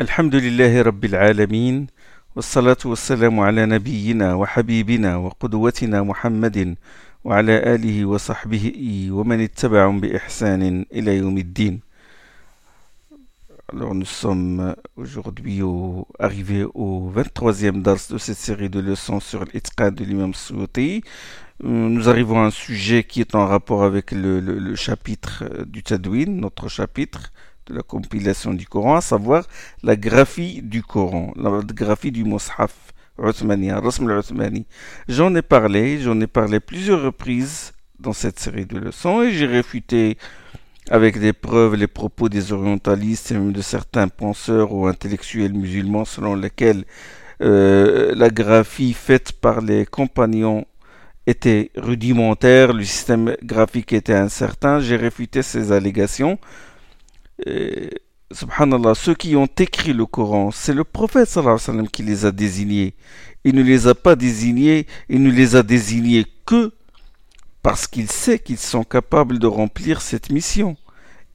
الحمد لله رب العالمين والصلاة والسلام على نبينا وحبيبنا وقدوتنا محمد وعلى آله وصحبه ومن اتبعهم بإحسان إلى يوم الدين Alors nous sommes aujourd'hui au, arrivés au 23e dars de cette série de leçons sur l'Itqad de l'imam Souti. Nous arrivons à un sujet qui est en rapport avec le, le, le chapitre du Tadwin, notre chapitre de la compilation du Coran, à savoir la graphie du Coran, la graphie du Mus'haf. J'en ai parlé, j'en ai parlé plusieurs reprises dans cette série de leçons et j'ai réfuté avec des preuves les propos des orientalistes et même de certains penseurs ou intellectuels musulmans selon lesquels euh, la graphie faite par les compagnons était rudimentaire, le système graphique était incertain. J'ai réfuté ces allégations. Subhanallah, ceux qui ont écrit le Coran, c'est le prophète sallallahu qui les a désignés. Il ne les a pas désignés, il ne les a désignés que parce qu'il sait qu'ils sont capables de remplir cette mission.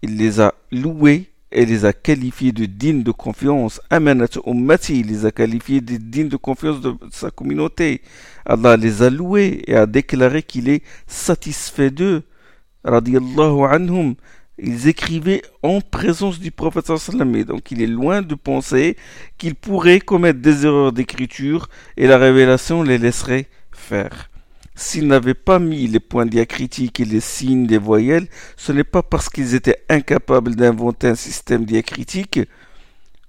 Il les a loués et les a qualifiés de dignes de confiance. Amanat ummati, il les a qualifiés de dignes de confiance de sa communauté. Allah les a loués et a déclaré qu'il est satisfait d'eux. Radiallahu anhum. Ils écrivaient en présence du sallam et donc il est loin de penser qu'ils pourraient commettre des erreurs d'écriture et la révélation les laisserait faire. S'ils n'avaient pas mis les points diacritiques et les signes des voyelles, ce n'est pas parce qu'ils étaient incapables d'inventer un système diacritique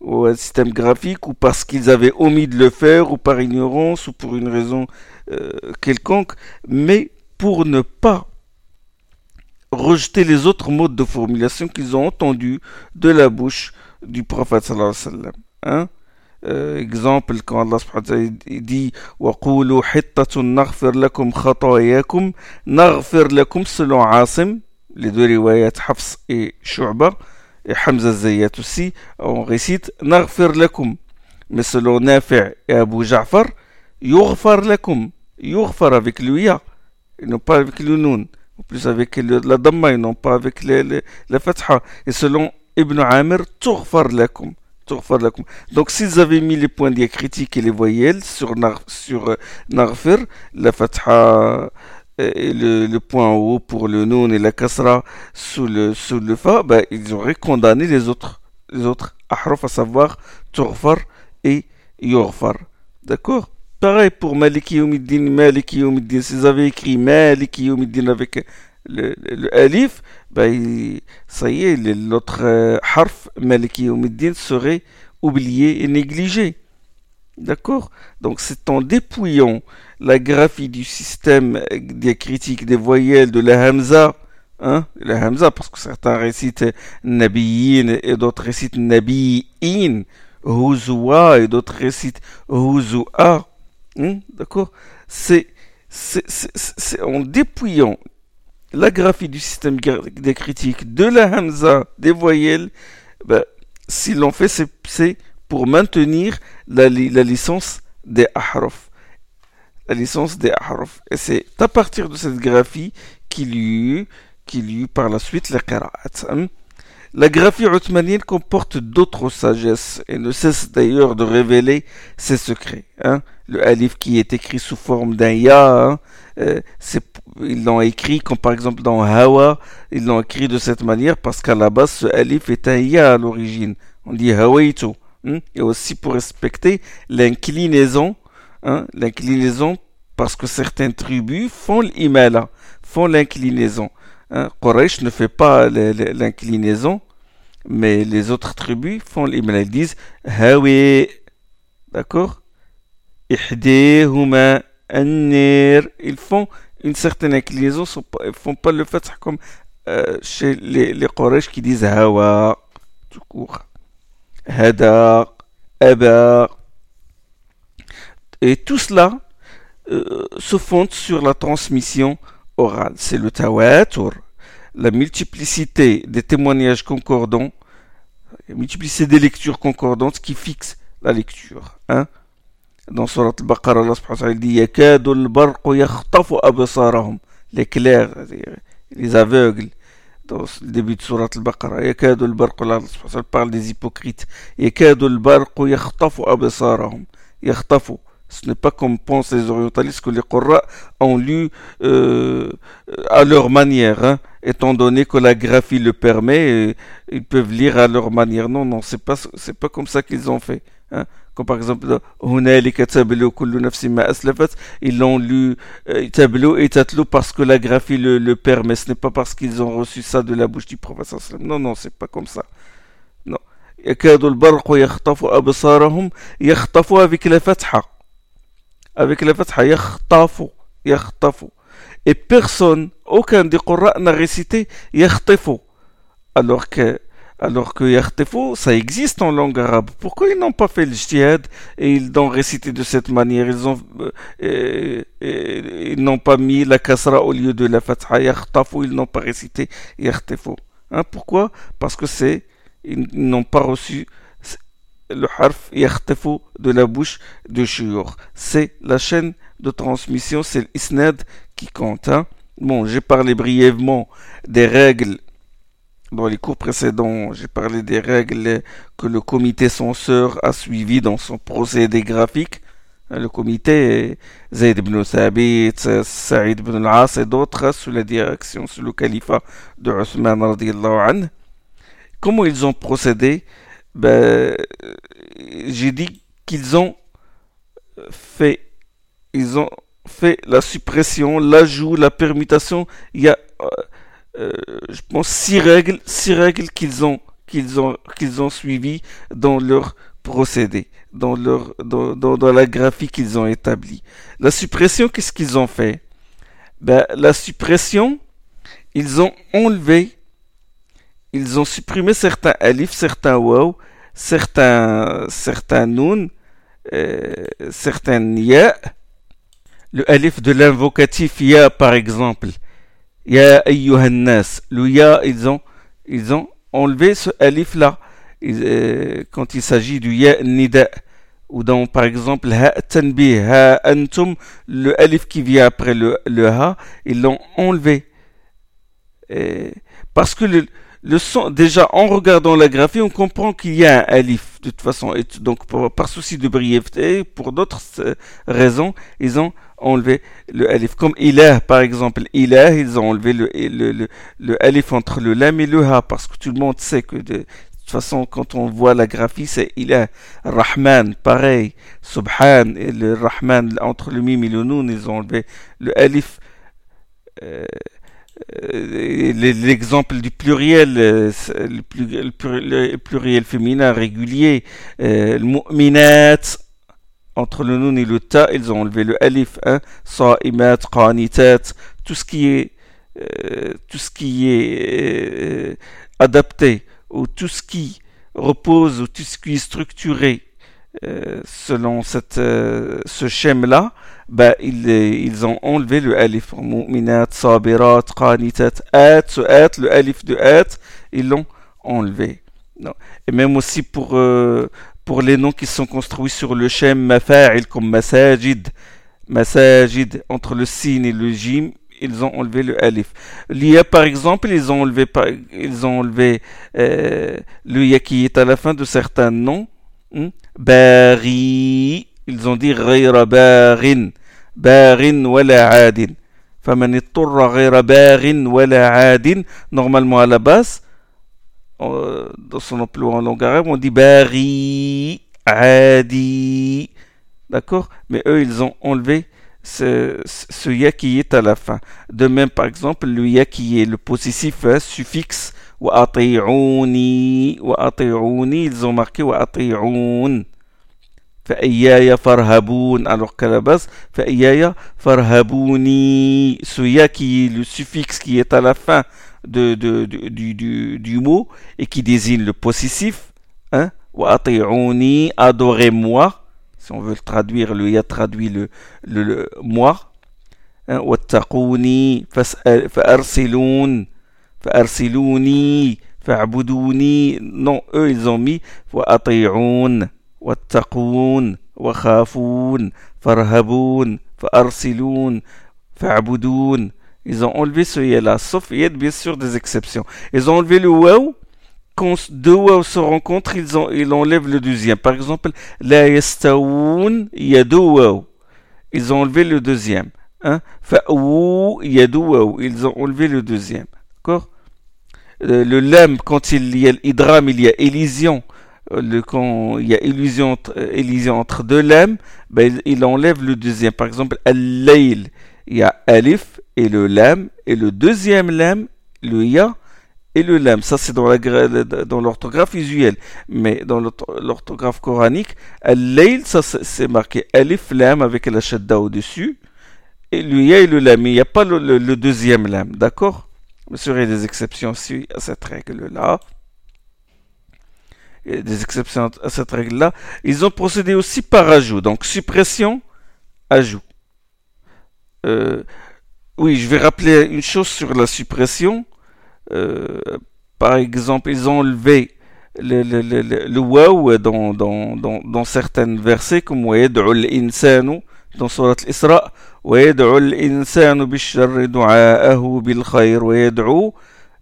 ou un système graphique ou parce qu'ils avaient omis de le faire ou par ignorance ou pour une raison euh, quelconque, mais pour ne pas rejeter les autres modes de formulation qu'ils ont entendus de la bouche du prophète sallallahu alayhi wa sallam. Hein? Euh, exemple, quand Allah subhanahu wa ta'ala dit وَقُولُوا حِطَّةٌ نَغْفِرْ لَكُمْ خَطَايَاكُمْ نَغْفِرْ لَكُمْ selon Asim, les deux riwayats Hafs et Shu'ba, et Hamza Zayyat aussi, on récite نَغْفِرْ لَكُمْ. Mais selon Nafi' et Abu Ja'far, يُغْفَرْ لَكُمْ. يُغْفَر avec le ya, et non pas avec le nun. plus avec le, la Dhamma et non pas avec les, les, la Fatha. Et selon Ibn Amir, Tughfar lakum. Donc s'ils avaient mis les points diacritiques et les voyelles sur, sur euh, Narfir, la Fatha euh, et le, le, point en haut pour le Noun et la Kasra sous le, sous le Fa, bah, ils auraient condamné les autres, les autres à savoir Turfar et Yorfar. D'accord? Pareil pour Maliki Yawmiddin, Maliki Yawmiddin, s'ils avaient écrit Maliki avec le, alif, ben, ça y est, l'autre euh, harf, Maliki serait oublié et négligé. D'accord? Donc c'est en dépouillant la graphie du système diacritique des voyelles de la Hamza, hein, la Hamza, parce que certains récitent Nabiyin et d'autres récitent Nabiyin, Huzwa et d'autres récitent Huzua. Hein, D'accord? C'est en dépouillant la graphie du système diacritique de la Hamza des voyelles, ben, s'ils l'ont fait, c'est pour maintenir la, licence des ahraf. La licence des ahraf. Et c'est à partir de cette graphie qu'il y eut, qu'il y eut par la suite la qira'at. La graphie othmanienne comporte d'autres sagesses et ne cesse d'ailleurs de révéler ses secrets. Hein. Le alif qui est écrit sous forme d'un ya, hein, euh, ils l'ont écrit comme par exemple dans Hawa, ils l'ont écrit de cette manière parce qu'à la base ce alif est un ya à l'origine. On dit Hawaitu. Hein, et aussi pour respecter l'inclinaison, hein, l'inclinaison parce que certaines tribus font l'imala, font l'inclinaison. Hein, ne fait pas l'inclinaison, mais les autres tribus font. Ils disent. D'accord? Ils font une certaine inclinaison, ils ne font pas le fait comme euh, chez les, les qui disent Hawa, tout court. Hada, Aba. Et tout cela euh, se fonde sur la transmission orale. C'est le tawatur, la multiplicité des témoignages concordants, la multiplicité des lectures concordantes qui fixe la lecture. Hein? Dans Surat al-Baqarah, Allah subhanahu wa ta'ala dit Yakadu al-barqu yakhtafu absarahum. L'éclair, les aveugles, dans le début de Surat al-Baqarah. Yakadu al-barq, Allah parle des hypocrites. Yakadu al-barq yakhtafu absarahum. Yakhtafu. Ce n'est pas comme pensent les orientalistes que les Qur'an ont lu euh, à leur manière, hein, étant donné que la graphie le permet, ils peuvent lire à leur manière. Non, non, c'est pas, c'est pas comme ça qu'ils ont fait. Hein. Comme par exemple, ils l'ont lu tableau et tatlo parce que la graphie le, le permet. Ce n'est pas parce qu'ils ont reçu ça de la bouche du prophète. Non, non, c'est pas comme ça. Non. يكاد البرق يخطف أبصارهم يخطف avec la fatha avec la fatha, yakhtafu, yakhtafu. Et personne, aucun des Qur'an n'a récité yakhtafu. Alors que, alors que yakhtafu, ça existe en langue arabe. Pourquoi ils n'ont pas fait le jihad et ils l'ont récité de cette manière? Euh, euh, euh, ils n'ont pas mis la kasra au lieu de la fatha, yakhtafu, ils n'ont pas récité yakhtafu. Hein, pourquoi? Parce que c'est, ils n'ont pas reçu le harf Yartefo de la bouche de Shur. C'est la chaîne de transmission, c'est l'isnad qui compte. Hein. Bon, j'ai parlé brièvement des règles dans les cours précédents, j'ai parlé des règles que le comité censeur a suivies dans son procédé graphique. Le comité Zayd ibn Thabit, Saïd ibn al-As et d'autres sous la direction, sous le califat de Othman anhu. Comment ils ont procédé ben, J'ai dit qu'ils ont fait, ils ont fait la suppression, l'ajout, la permutation. Il y a euh, euh, je pense, six règles, six règles qu'ils ont, qu'ils ont, qu'ils ont suivies dans leur procédé, dans leur, dans, dans, la graphie qu'ils ont établie. La suppression, qu'est-ce qu'ils ont fait? Ben, la suppression, ils ont enlevé, ils ont supprimé certains alifs, certains waw, certains, certains nun, euh, certains ya. Le alif de l'invocatif ya, par exemple, Ya ayyuhannas. Le ya, ils ont, ils ont enlevé ce alif là. Euh, quand il s'agit du ya nida. Ou dans, par exemple, ha tanbih, ha antum, le alif qui vient après le, le ha, ils l'ont enlevé. parce que le, le son, déjà en regardant la graphie, on comprend qu'il y a un alif de toute façon. Et donc, par souci de brièveté, pour d'autres euh, raisons, ils ont enlevé le alif. Comme ilah, par exemple, ilah, ils ont enlevé le, le, le, alif entre le lam et le ha, parce que tout le monde sait que de, toute façon, quand on voit la graphie, c'est ilah. Rahman, pareil. Subhan, et le Rahman, entre le mim et le noun, ils ont enlevé le alif. Euh, l'exemple du pluriel, euh, le, pluriel féminin régulier, euh, le mu'minat, entre le nun et le ta, ils ont enlevé le alif, hein, sa'imat, qanitat, tout ce qui est, tout ce qui est adapté, ou tout ce qui repose, ou tout ce qui est structuré selon cette, ce schème-là, bah, ils, ils ont enlevé le alif. Mu'minat, sabirat, qanitat, at, ce at, le alif de at, ils l'ont enlevé. Non. Et même aussi pour, euh, pour les noms qui sont construits sur le shem mafa'il comme masajid, masajid, entre le sin et le jim, ils ont enlevé le alif. L'ia par exemple, ils ont enlevé, ils ont enlevé euh, le ya qui est à la fin de certains noms. Hmm? Bari, ils ont dit غير باغ باغ ولا عاد فمن اضطر غير باغ ولا عاد normalement à la base dans son emploi en langue arabe on dit bari adi d'accord mais eux ils ont enlevé ce, ce ya qui est à la fin de même par exemple le ya qui est le possessif hein, suffixe wa ati'uni wa ati'uni ils ont marqué wa ati'un فأياي فارهبون alors qu'à la base فأياي farhabouni ce ya qui est le suffixe qui est à la fin de, de, de du, du, du, mot et qui désigne le possessif hein وأطيعوني adorez-moi si on veut le traduire le ya traduit le, le, le moi hein, واتقوني فأرسلون فأرسلوني فاعبدوني non eux ils ont mis وأطيعون واتقون وخافون فارهبون فأرسلون فاعبدون Ils ont enlevé ce ya-là, sauf il y a bien sûr des exceptions. Ils ont enlevé le waouh. Quand deux waouh se rencontrent, ils, ont, ils enlèvent le deuxième. Par exemple, la yastaoun, il y a deux waouh. Ils ont enlevé le deuxième. Hein? il y a deux waouh. Ils ont enlevé le deuxième. D'accord euh, Le lam, quand il y a l'idram, il y a élision. Euh, le, quand il y a illusion, euh, entre deux lames, ben, il enlève le deuxième. Par exemple, al-layl, il y a alif et le lam, et le deuxième lam, le ya et le lam. Ça, c'est dans l'orthographe usuelle. Mais dans l'orthographe coranique, al-layl, ça, c'est marqué alif lam avec la shadda au-dessus, et le ya et le lam. Il n'y a pas le, deuxième lam, d'accord? Il y a des exceptions aussi à cette règle-là des exceptions à cette règle-là. Ils ont procédé aussi par ajout. Donc suppression, ajout. Euh, oui, je vais rappeler une chose sur la suppression. Euh, par exemple, ils ont enlevé le, le, le, le waouh dans, dans, dans, dans certains versets, comme dans Surat Isra, insanu bil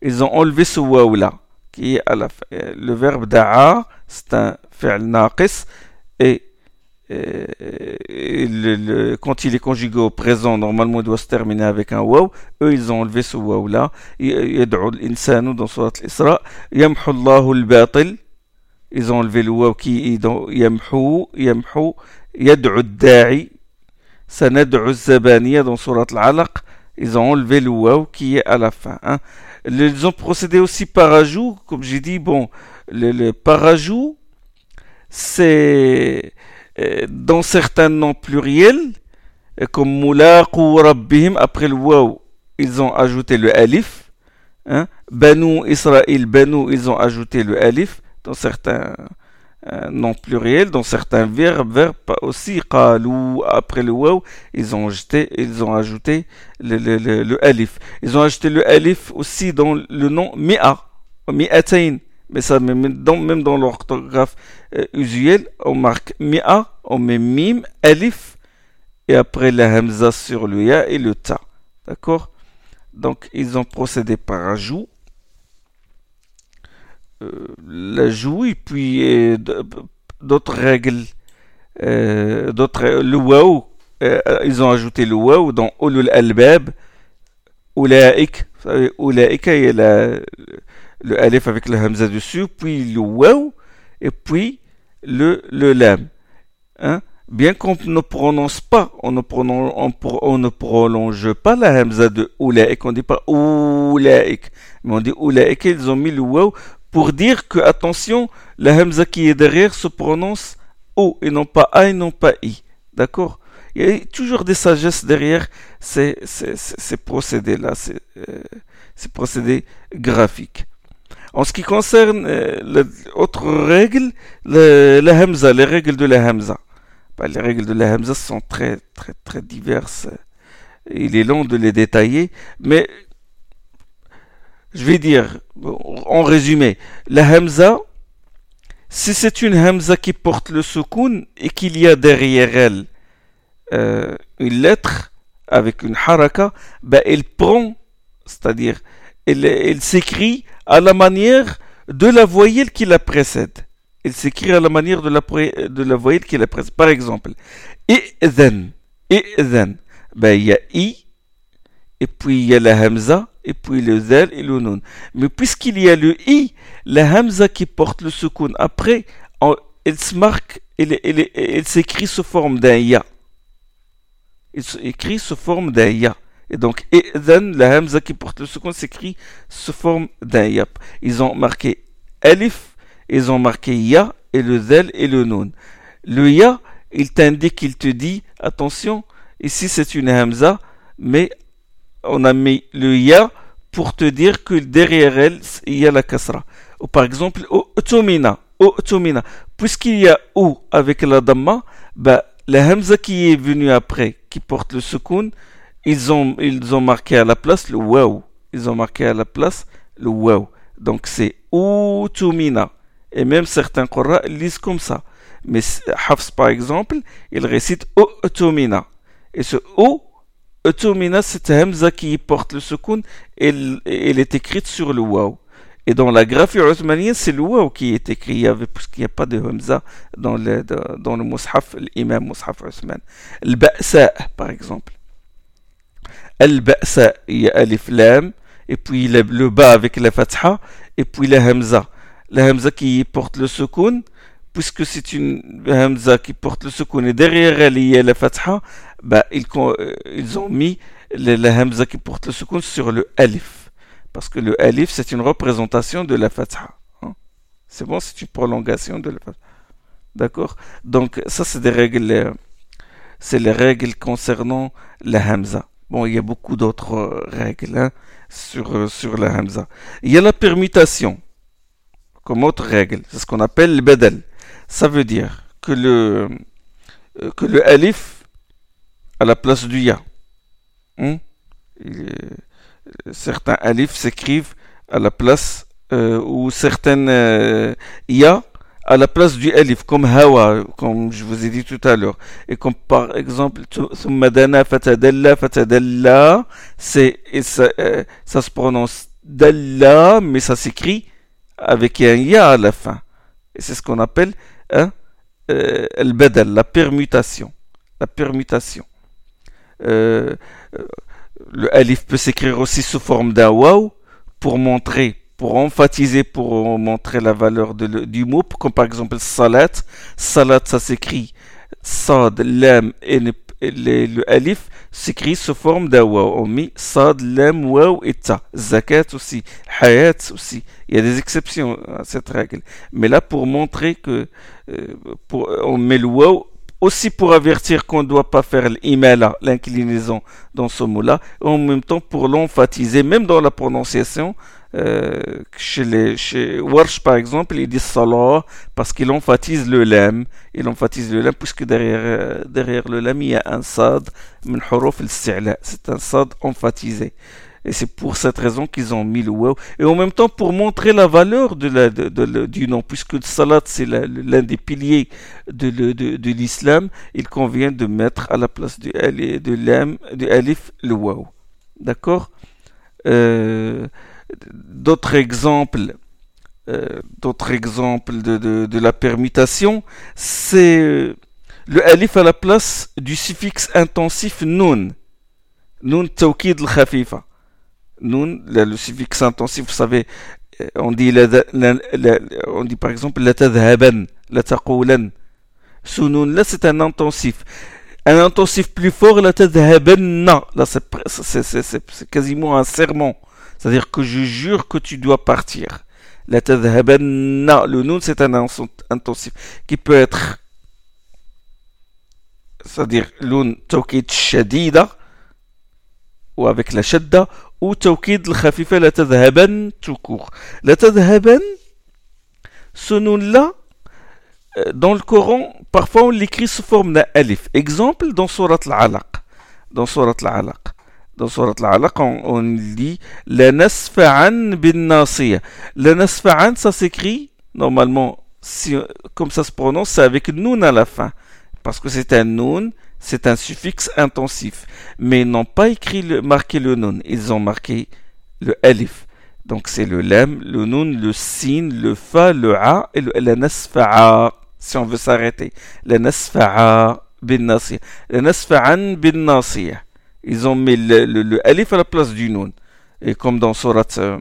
Ils ont enlevé ce waouh là qui est à la fin. Le verbe da'a, c'est un fi'l naqis et, le, quand il est conjugué au présent, normalement il doit se terminer avec un waw. Eux, ils ont enlevé ce waw là. Yad'u l'insanu dans Surat l'Isra. Yamhu Allahu al-batil. Ils ont enlevé le waw qui est dans yamhu, yamhu, yad'u da'i. Sanad'u zabaniya dans Surat l'Alaq. Ils ont enlevé le waw qui est à la fin. Hein. Ils ont procédé aussi par ajout, comme j'ai dit, bon, le, le par ajout, c'est euh, dans certains noms pluriels, euh, comme Mulaqu Rabbihim, après le waw, ils ont ajouté le alif. Hein? Banu Israël, Banu, ils ont ajouté le alif dans certains non pluriel dans certains verbes, verbes aussi, qalou, après le waw, ils ont ajouté, ils ont ajouté le, le, le, alif. Ils ont ajouté le alif aussi dans le nom mi'a, mi'atain. Mais ça, même dans, même dans l'orthographe euh, usuelle, on marque mi'a, on met mim, alif, et après la hamza sur le ya et le ta. D'accord? Donc, ils ont procédé par ajout euh, l'ajout et puis euh, d'autres règles. Euh, d'autres, le waouh, ils ont ajouté le waouh dans ulul albab, ulaik, vous savez, ulaik, il a la, le alif avec le hamza dessus, puis le waouh, et puis le, le lam. Hein? Bien qu'on ne prononce pas, on ne, on, ne prolonge pas la hamza de ulaik, on ne dit pas ulaik, mais on dit ulaik, ils ont mis le waouh pour dire que, attention, la hamza qui est derrière se prononce O et non pas A et non pas I. D'accord? Il y a toujours des sagesses derrière ces, ces, procédés-là, ces, euh, ces, procédés graphiques. En ce qui concerne euh, l'autre règle, la hamza, les règles de la hamza. Bah, les règles de la hamza sont très, très, très diverses. Il est long de les détailler, mais je vais dire, en résumé, la hamza, si c'est une hamza qui porte le soukoun et qu'il y a derrière elle euh, une lettre avec une haraka, ben elle prend, c'est-à-dire, elle, s'écrit à la manière de la voyelle qui la précède. Elle s'écrit à la manière de la, voyelle qui la précède. Par exemple, et then, ben il y a i, et puis il y a la hamza, et puis le zel et le nun. Mais puisqu'il y a le i, la hamza qui porte le soukoun après, elle se marque, elle, s'écrit sous forme d'un ya. Elle s'écrit sous forme d'un ya. Et donc, then, la hamza qui porte le soukoun s'écrit sous forme d'un ya. Ils ont marqué alif, ils ont marqué ya, et le zel et le nun. Le ya, il t'indique, il te dit, attention, ici c'est une hamza, mais on a mis le ya pour te dire que derrière elle, il y a la kasra. Ou par exemple, utumina, utumina. Puisqu'il y a ou avec la damma, bah, la hamza qui est venue après, qui porte le sukoun, ils ont, ils ont marqué à la place le waw. Ils ont marqué à la place le waw. Donc c'est utumina. Et même certains Qur'an lisent comme ça. Mais Hafs, par exemple, il récite utumina. Et ce O Utumina, c'est Hamza qui porte le soukoun et elle est écrite sur le waw. Et dans la graphie osmanienne, c'est le waw qui est écrit, parce qu'il n'y a pas de Hamza dans le, dans le mushaf, l'imam mushaf. Le Ba'sa, par exemple. Al-Ba'sa, il y a Alif Lam, et puis le, le Ba avec la Fatha, et puis la Hamza. La Hamza qui porte le soukoun, puisque c'est une Hamza qui porte le soukoun, et derrière elle, il y a la Fatha, bah, ils, euh, ont mis la Hamza qui porte le soukoun sur le Alif. Parce que le Alif, c'est une représentation de la Fatha. Hein. C'est bon, c'est une prolongation de la Fatha. D'accord? Donc, ça, c'est des règles. Euh, c'est les règles concernant la Hamza. Bon, il y a beaucoup d'autres euh, règles hein, sur, sur la Hamza. Il y a la permutation comme autre règle. C'est ce qu'on appelle le bedel. Ça veut dire que le, que le alif à la place du ya. Hmm? certains alifs s'écrivent à la place euh, ou certaines euh, ya à la place du alif, comme hawa, comme je vous ai dit tout à l'heure. Et comme par exemple, madana fatadalla fatadalla, c'est, ça, euh, ça se prononce dalla, mais ça s'écrit avec un ya à la fin. Et c'est ce qu'on appelle hein, euh, la permutation. La permutation. Euh, le alif peut s'écrire aussi sous forme d'un pour montrer, pour emphasiser, pour montrer la valeur du mot, comme par exemple salat. Salat, ça s'écrit sad, lam et le, alif s'écrit sous forme d'un waw. On met sad, lam, waw et ta. Zakat aussi, hayat aussi. Il y a des exceptions à cette règle. Mais là, pour montrer que euh, on met le waw aussi pour avertir qu'on ne doit pas faire l'imala, l'inclinaison dans ce mot-là, en même temps pour l'emphatiser, même dans la prononciation, euh, chez, les, chez Warsh par exemple, il dit salah parce qu'il emphatise le lam, il emphatise le lam puisque derrière, euh, derrière le lam il y a un sad, c'est un sad emphatisé. Et c'est pour cette raison qu'ils ont mis le waw. Et en même temps, pour montrer la valeur de la, du nom, puisque le salat, c'est l'un des piliers de, l'islam, il convient de mettre à la place du, de du alif, le waw. D'accord? Euh, D'autres exemples, euh, exemples de, de, la permutation, c'est euh, le alif à la place du suffixe intensif nun. Nun tawkid al-khafifa. Nun, le suffixe intensif, vous savez, euh, on dit, on dit par exemple la tadhaban, la taqoulan. Ce nun là, c'est un intensif. Un intensif plus fort, la tadhabanna. Là, c'est quasiment un serment. C'est-à-dire que je jure que tu dois partir. La. Le nun, c'est un intensif qui peut être, c'est-à-dire l'un tawkid shadida, ou avec la shadda, ou tawkid al-khafifa la tadhaban tout court. La tadhaban, ce nom-là, euh, dans le Coran, parfois on l'écrit sous forme d'un alif. Exemple dans Surat al-Alaq. Dans Surat al-Alaq. Dans Surat al-Alaq, on, on dit La bin nasiya. La nasfa'an, ça s'écrit, normalement, comme ça se prononce, c'est avec noun à la fin. Parce que c'est un noun c'est un suffixe intensif. Mais ils n'ont pas écrit le, marqué le nun, ils ont marqué le alif. Donc c'est le lam, le nun, le sin, le fa, le a et le, la si on veut s'arrêter. La nasfa'a bin nasiya. La nasfa'an bin nasiya ils ont mis le, le, le, alif à la place du nun. Et comme dans surat, euh,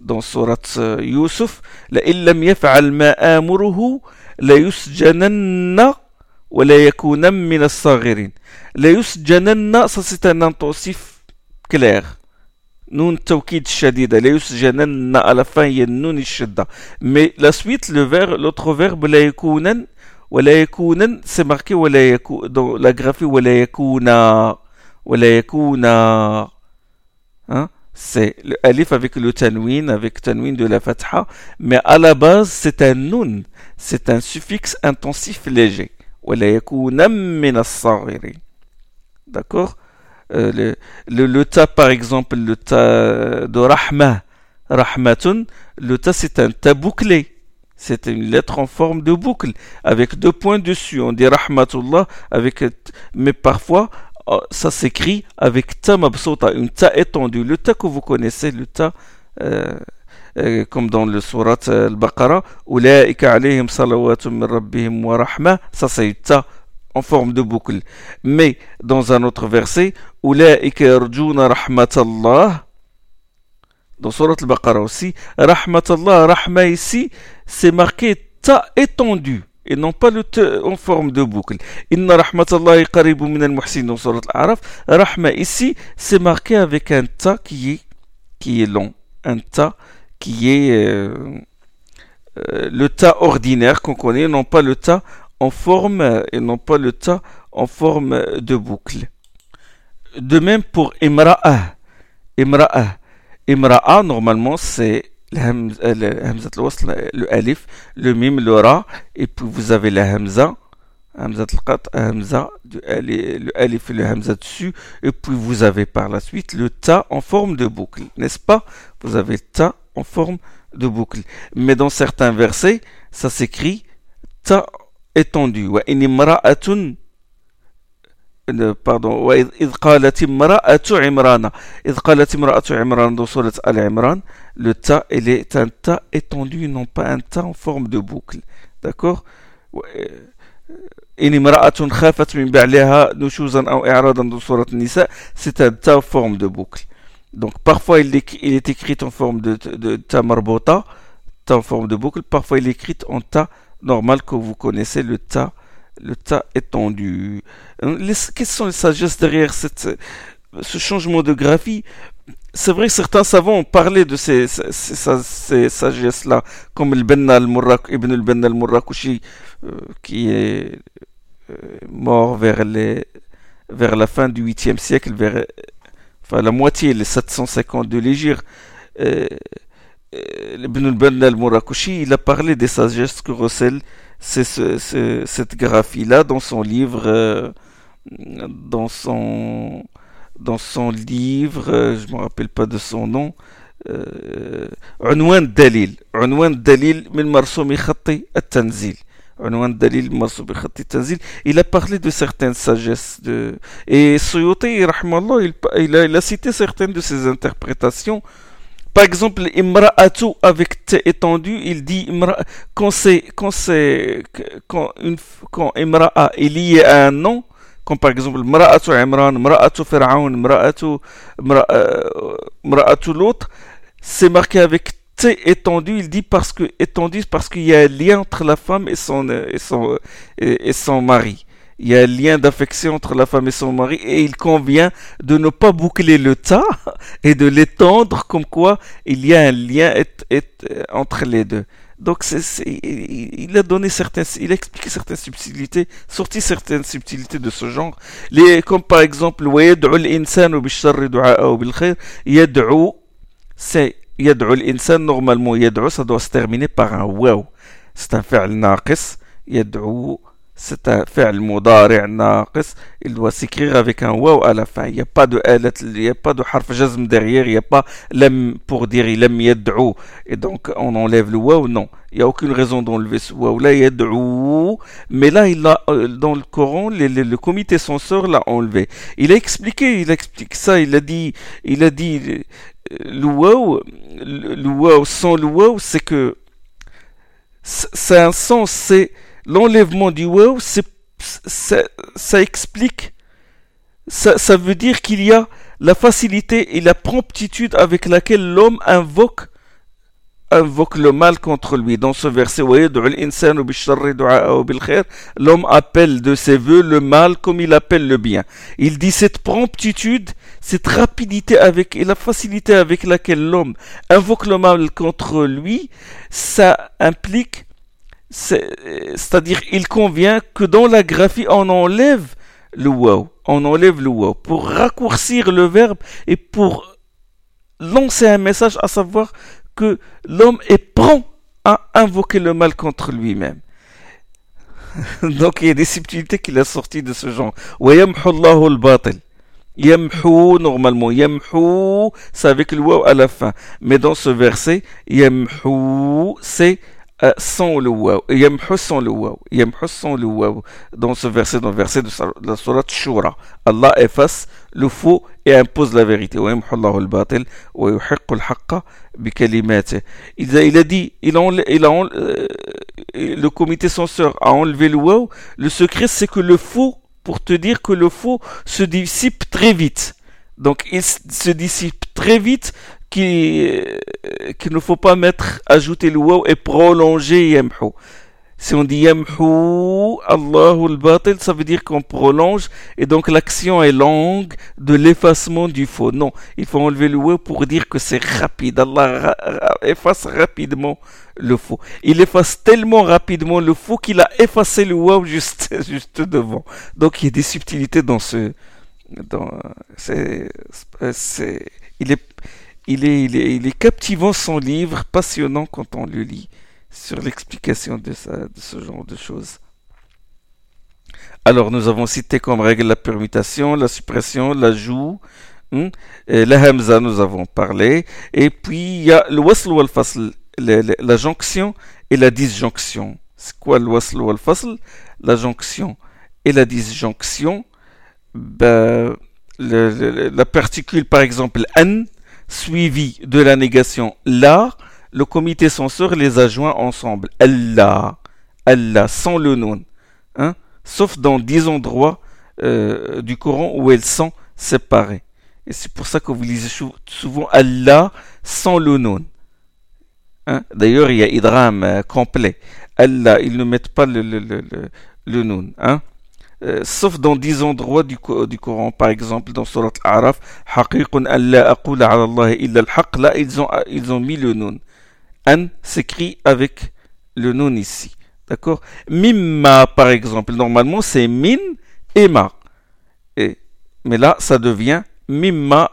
dans surat euh, Yusuf, la illam yaf'al ma amuruhu la yusjananna wa la yakunam min as-saghirin. La yusjananna, ça c'est un intensif clair. Nun tawkid shadida, la yusjananna, à la fin il y a nun shadda. Mais la suite, le verbe, l'autre verbe, la yakunan, wa la yakunan, c'est marqué wa la yakunan, dans la graphie wa la. ولا يكونا hein c'est le alif avec le tanwin, avec tanwin de la fatha, mais à la base c'est un nun, c'est un suffixe intensif léger. D'accord euh, le, le, le, ta, par exemple, le ta de Rahma, Rahmatun, le ta c'est un ta bouclé. C'est une lettre en forme de boucle, avec deux points dessus. On dit Rahmatullah, avec, mais parfois oh, ça s'écrit avec ta mabsota, une ta étendue. Le ta que vous connaissez, le ta, euh, euh, comme dans le surat al-Baqarah, wa rahma, ça c'est ta en forme de boucle. Mais dans un autre verset, yarjuna rahmatallah, dans surat al-Baqarah aussi, rahmatallah, rahma ici, c'est marqué ta étendue et non pas le te en forme de boucle. Inna rahmatallahi qaribu min al-muhsin surat al-Araf. Rahma ici, c'est marqué avec un ta qui est, qui est long. Un ta qui est euh, euh, le ta ordinaire qu'on connaît, non pas le ta en forme et non pas le ta en forme de boucle. De même pour imra'a. Imra'a. Imra'a, normalement, c'est le alif, le mim, le ra, et puis vous avez la hamza, hamza hamza, le alif et le hamza dessus, et puis vous avez par la suite le ta en forme de boucle, n'est-ce pas Vous avez ta en forme de boucle. Mais dans certains versets, ça s'écrit ta étendu. Wa pardon, وإذ قالت امرأة عمران إذ قالت امرأة عمران dans surat Al-Imran le ta il est un ta étendu non pas un ta en forme de boucle d'accord إن امرأة خافت من بعلها نشوزا أو إعراضا dans surat Nisa c'est un ta en forme de boucle donc parfois il est, il est écrit en forme de, de, de ta marbota ta en forme de boucle parfois il est écrit en ta normal que vous connaissez le ta le tas étendu. quelles sont les sagesses derrière cette, ce changement de graphie? C'est vrai certains savants ont parlé de ces, ces, sagesses-là, comme Ibn al-Benna al-Murrakushi, euh, qui est euh, mort vers, les, vers la fin du 8e siècle, vers enfin, la moitié, les 750 de l'Égypte. Euh, Ibn al-Banna al-Murakushi, il a parlé des sagesses que recèle ce, ce, cette graphie-là dans son livre, euh, dans son, dans son livre, je ne me rappelle pas de son nom, euh, Unwan Dalil, Unwan Dalil min marsoumi khatti at-tanzil. Il a parlé de certaines sagesses. De... Et Soyoté, il, il, il a cité certaines de ses interprétations par exemple, imra'atu avec t étendu, il dit quand c'est quand c'est quand imra'a est lié à un nom, comme par exemple imra'atu Imran, imra'atu Fir'aun, imra'atu imra'atu l'autre, c'est marqué avec t étendu, il dit parce que étendu parce qu'il y a un lien entre la femme et son et son et son mari il y a un lien d'affection entre la femme et son mari et il convient de ne pas boucler le tas et de l'étendre comme quoi il y a un lien entre les deux. Donc il a donné certaines, il a expliqué certaines subtilités, sorti certaines subtilités de ce genre, comme par exemple c'est l'insan normalement ça doit se terminer par un waw. C'est un naqis yad'u c'est un fi'l mudari' naqis, il doit s'écrire avec un waw à la fin. Il n'y a pas de il n'y a pas de harf jazm derrière, il n'y a pas lam pour dire lam yad'u. Et donc on enlève le waw, non. Il n'y a aucune raison d'enlever ce waw là, yad'u. Mais là, il a, euh, dans le Coran, le, comité censeur l'a enlevé. Il a expliqué, il explique ça, il a dit, il a dit, euh, le waw, le waw, sans le waw, c'est que, c'est un sens, c'est, l'enlèvement du wow, ça, explique, ça, veut dire qu'il y a la facilité et la promptitude avec laquelle l'homme invoque invoque le mal contre lui. Dans ce verset, l'homme appelle de ses voeux le mal comme il appelle le bien. Il dit cette promptitude, cette rapidité avec et la facilité avec laquelle l'homme invoque le mal contre lui, ça implique c'est-à-dire, il convient que dans la graphie, on enlève le wow. On enlève le wow pour raccourcir le verbe et pour lancer un message à savoir que l'homme est prompt à invoquer le mal contre lui-même. Donc il y a des subtilités qu'il a sorties de ce genre. Yamhu, normalement, yamhu, c'est avec le wow à la fin. Mais dans ce verset, yamhu, c'est euh, sans le waw, sans le waw, sans le waw dans ce verset, dans verset de la sourate Shura. Allah efface le faux et impose la vérité. Il a, il a dit, il a il a euh, le comité censeur a enlevé le waw. Le secret, c'est que le faux, pour te dire que le faux se dissipe très vite. Donc il se dissipe très vite qu'il ne faut pas mettre, ajouter le waw et prolonger yamhu. Si on dit yamhu, Allahu al-batil, ça veut dire qu'on prolonge et donc l'action est longue de l'effacement du faux. Non, il faut enlever le waw pour dire que c'est rapide. Allah efface rapidement le faux. Il efface tellement rapidement le faux qu'il a effacé le waw juste, juste devant. Donc il y a des subtilités dans ce, dans, c'est, il est, il est, il est, captivant son livre, passionnant quand on le lit sur l'explication de, de ce genre de choses. Alors, nous avons cité comme règle la permutation, la suppression, l'ajout, hein, la hamza, nous avons parlé, et puis il y a le wasl wal fasl, la, jonction et la disjonction. C'est quoi le wasl wal fasl? La jonction et la disjonction. Ben, la particule, par exemple, n, suivi de la négation la, le comité censeur les a joints ensemble. Allah, Allah, sans le nom. Hein? Sauf dans dix endroits euh, du Coran où elles sont séparées. Et c'est pour ça que vous lisez souvent Allah sans le nom. Hein? D'ailleurs, il y a idram euh, complet. Allah, ils ne mettent pas le, le Hein? Euh, sauf dans dix endroits du, Coran, par exemple dans Surat Araf, ils ont, ils ont mis le nun. An s'écrit avec le nun ici. D'accord? Mimma, par exemple, normalement c'est min et ma. Et, mais là, ça devient mimma,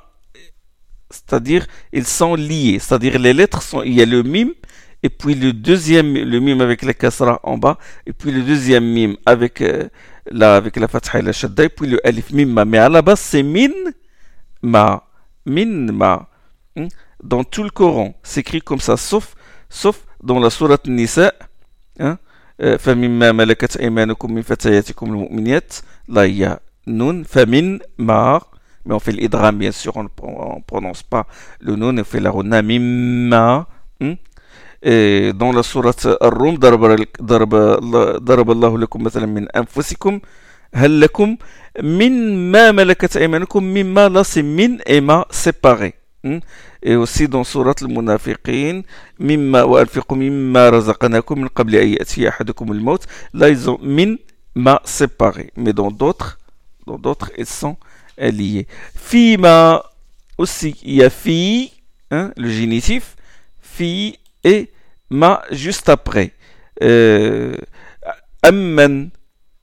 c'est-à-dire ils sont liés. C'est-à-dire les lettres sont, il y a le mim, et puis le deuxième, le mim avec la kasra en bas, et puis le deuxième mim avec... Euh, là avec la fatha et la shadda, et puis le alif mimma. Mais à la base, c'est min ma. Min ma. Hmm? Dans tout le Coran, c'est écrit comme ça, sauf, sauf dans la sourate Nisa. Hein? فمما ملكت أيمانكم من فتياتكم المؤمنات là il y a nun famin ma mais on fait l'idram bien sûr on ne prononce pas le nun on fait la rona mimma hmm? إيه، دون سورة الروم ضرب, ضرب, ضرب الله لكم مثلا من أنفسكم هل لكم من ما ملكت أيمانكم مما لص من إما إيه وسي دون سورة المنافقين مما وأنفقوا مما رزقناكم من قبل أن يأتي أحدكم الموت لا من ما سيباغي مي دون دوطخ دون دوتخ إسون أليي فيما أوسي يا في لو جينيتيف في إي ma juste après. Euh, amman,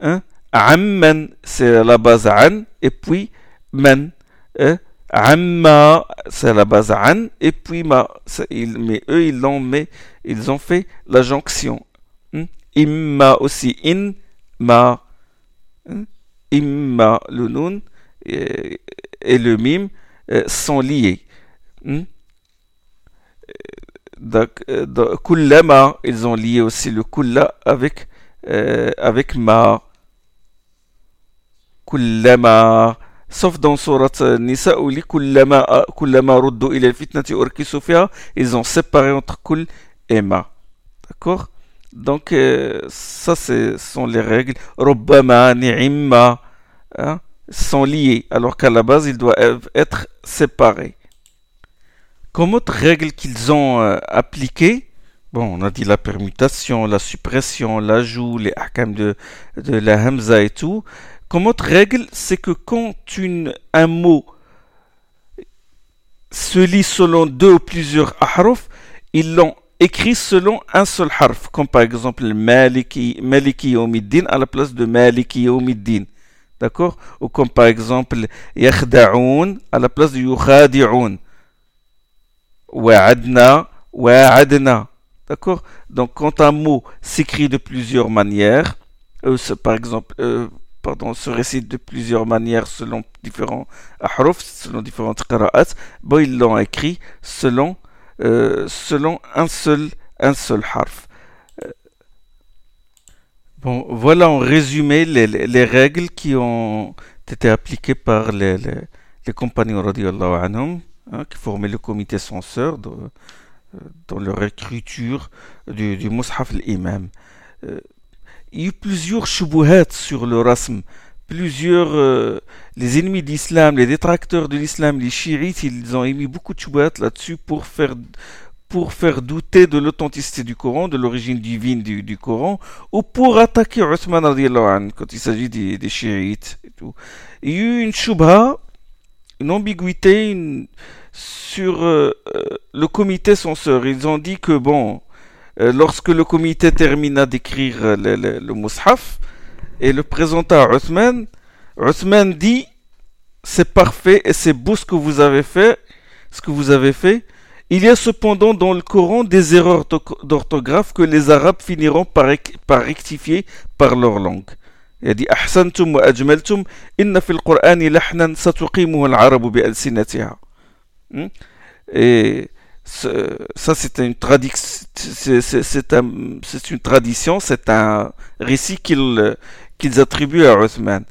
hein? amman, c'est la base an, et puis man. Hein? Amma, c'est la base an, et puis ma. mais eux, ils l'ont mais ils ont fait la jonction. Hein? Imma aussi, in, ma. Hein? Imma, le nun et, le mim euh, sont liés. Hein? Euh, kullama, ils ont lié aussi le kulla avec, euh, avec ma. Kullama. Sauf dans Surat Nisa où il kullama, kullama ruddu ila fitnati urkisu fiha, ils ont séparé entre kul et ma. D'accord? Donc, euh, ça, ce sont les règles. Rubbama, ni'imma, hein, sont liés, alors qu'à la base, ils doivent être séparés. Comme autre règle qu'ils ont euh, appliquée, bon, on a dit la permutation, la suppression, l'ajout, les hakams de, la hamza et tout. Comme autre règle, c'est que quand une, un mot se lit selon deux ou plusieurs ahruf, ils l'ont écrit selon un seul harf, comme par exemple Maliki, Maliki à la place de Maliki Yomiddin. D'accord? Ou comme par exemple Yakhda'oun à la place de Yukhadi'oun. Wa'adna, wa'adna. D'accord? Donc, quand un mot s'écrit de plusieurs manières, euh, par exemple, euh, pardon, se récite de plusieurs manières selon différents ahruf, selon différentes qira'at, bon, ils l'ont écrit selon, euh, selon un seul, un seul harf. Bon, voilà en résumé les, les règles qui ont été appliquées par les, les, les compagnons anhum, hein, qui formaient le comité censeur de, euh, dans leur écriture du, du Mus'haf l'imam. Euh, il y a eu plusieurs shubuhat sur le rasm. Plusieurs, euh, les ennemis d'islam, les détracteurs de l'islam, les chiites, ils ont émis beaucoup de shubuhat là-dessus pour faire, pour faire douter de l'authenticité du Coran, de l'origine divine du, Coran, ou pour attaquer Uthman quand il s'agit des, des chiites et tout. Il y a eu une shubha, une ambiguïté, sur euh, euh, le comité censeur. Ils ont dit que bon, euh, lorsque le comité termina d'écrire le, le, Mus'haf et le présenta à Othman, Othman dit c'est parfait et c'est beau ce que vous avez fait, ce que vous avez fait. Il y a cependant dans le Coran des erreurs d'orthographe que les Arabes finiront par rectifier par leur langue. Il a dit أحسنتم وأجملتم إن في القرآن لحنا ستقيمه العرب بألسنتها. Hmm? Et ça, c'est une, c'est une tradition, c'est un récit qu'ils qu'ils attribuent à Uthman.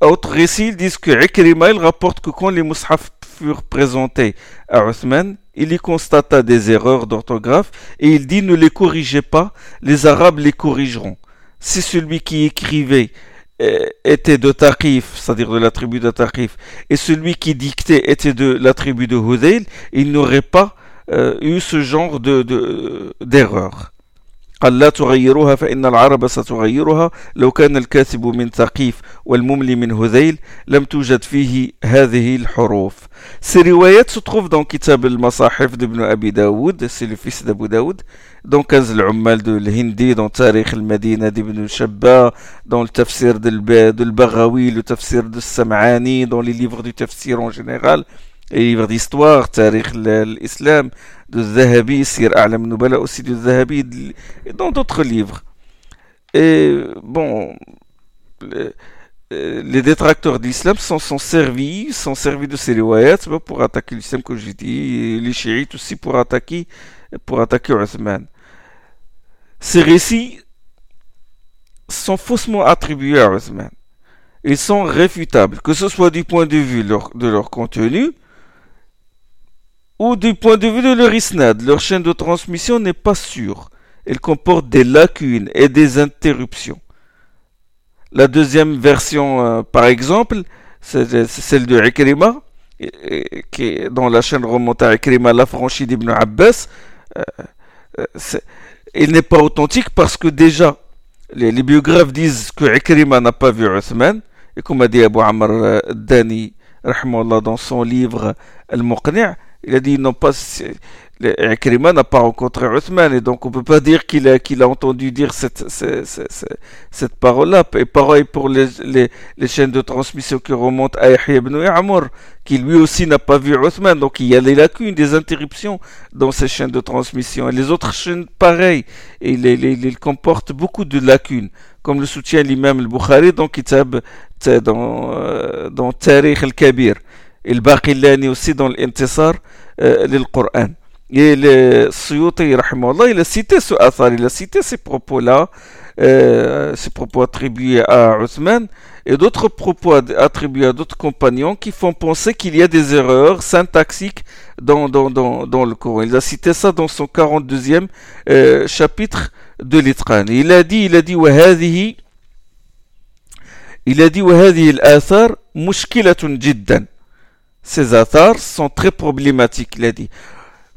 Autre récit, ils disent que Ikrima, il rapporte que quand les mushaf furent présentés à Uthman, il y constata des erreurs d'orthographe et il dit ne les corrigez pas, les Arabes les corrigeront. C'est celui qui écrivait euh, était de Taqif, c'est-à-dire de la tribu de Taqif, et celui qui dictait était de la tribu de Hudayl, il n'aurait pas euh, eu ce genre de, d'erreur. قال لا تغيروها فإن العرب ستغيرها. لو كان الكاتب من ثقيف والمملي من هذيل لم توجد فيه هذه الحروف. سي روايات ستخوف دون كتاب المصاحف دو ابن أبي داود سي لو فيس دابو داود دون كنز العمال دو الهندي دون تاريخ المدينة دي ابن شبا دون التفسير دو, دو البغاوي دو السمعاني دون لي ليفر دو تفسير اون جينيرال ليفر ديستوار تاريخ الإسلام de Zahabi, Sir A'lam Nubala aussi de Zahabi, et dans d'autres livres. Et bon, les, détracteurs de l'islam sont servis, de ces riwayats pour attaquer l'islam, comme j'ai dit, les chiites aussi pour attaquer, pour attaquer. Ces récits sont faussement attribués à Uthman. Ils sont réfutables, que ce soit du point de vue de leur contenu, ou du point de vue de leur isnad, leur chaîne de transmission n'est pas sûre. Elle comporte des lacunes et des interruptions. La deuxième version, euh, par exemple, c'est celle de Ikrima, qui dans la chaîne remonte à Ikrima, l'affranchi d'Ibn Abbas. Euh, euh, il n'est pas authentique parce que déjà, les, biographes disent que Ikrima n'a pas vu Uthman, et comme a dit Abu Amr Dani, dans son livre Al-Muqni', il a dit non pas Ikrima n'a pas rencontré Uthman et donc on peut pas dire qu'il a, qu'il a entendu dire cette, cette, cette, cette parole-là. Et pareil pour les, les, les, chaînes de transmission qui remontent à Yahya ibn Ya'mur, qui lui aussi n'a pas vu Uthman. Donc il y a des lacunes, des interruptions dans ces chaînes de transmission. Et les autres chaînes, pareil, et ils, ils, ils comportent beaucoup de lacunes, comme le soutient l'imam al-Bukhari dans Kitab, dans, euh, dans Tariq al-Kabir. Et le Baqillani aussi dans l'Intisar euh, le Coran. Et le Suyuti, il a cité ce athar, il a cité ces propos-là, euh, ces propos attribués à Uthman, et d'autres propos attribués à d'autres compagnons qui font penser qu'il y a des erreurs syntaxiques dans, dans, dans, dans le Coran. Il a cité ça dans son 42e euh, chapitre de l'Itran. Il a dit, il a dit, وهذه il a dit, وهذه الآثار مشكلة جدا. Ces athars sont très problématiques, il a dit.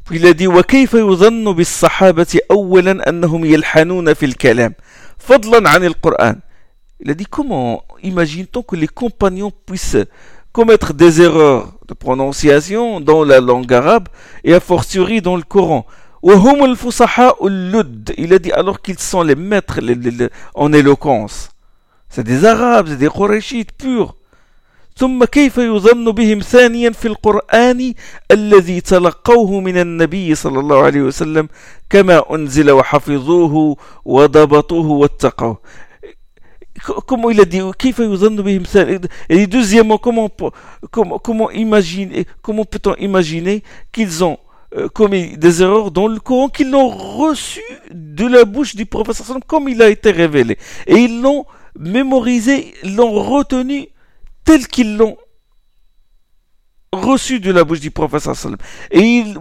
Puis il a dit وكيف يظن بالصحابة أولا أنهم يلحنون في الكلام فضلا عن القرآن Il a dit comment imagine-t-on que les compagnons puissent commettre des erreurs de prononciation dans la langue arabe et a fortiori dans le Coran وهم الفصحاء اللد Il a dit alors qu'ils sont les maîtres les, les, les, en éloquence. C'est des arabes, c'est des Qurayshites purs. ثم كيف يظن بهم ثانيا في القرآن الذي تلقوه من النبي صلى الله عليه وسلم كما أنزل وحفظوه وضبطوه واتقوه comment il a dit كيف يظن بهم ثانيا et deuxièmement comment comment comment imaginer comment peut-on imaginer qu'ils ont euh, commis des erreurs dans le Coran qu'ils l'ont reçu de la bouche du prophète comme il a été révélé. Et ils l'ont mémorisé, l'ont retenu tel qu'ils l'ont reçu de la bouche du prophète et ils,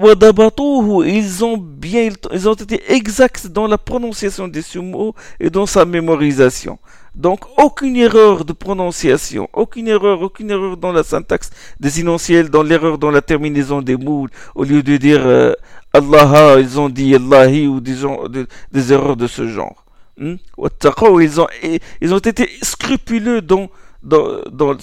ils ont bien ils ont été exacts dans la prononciation des mots et dans sa mémorisation. Donc aucune erreur de prononciation aucune erreur aucune erreur dans la syntaxe des énonciels dans l'erreur dans la terminaison des mots au lieu de dire euh, Allah ils ont dit Allahi ou des, des erreurs de ce genre. Hmm? ils ont ils ont été scrupuleux dans dans, dans,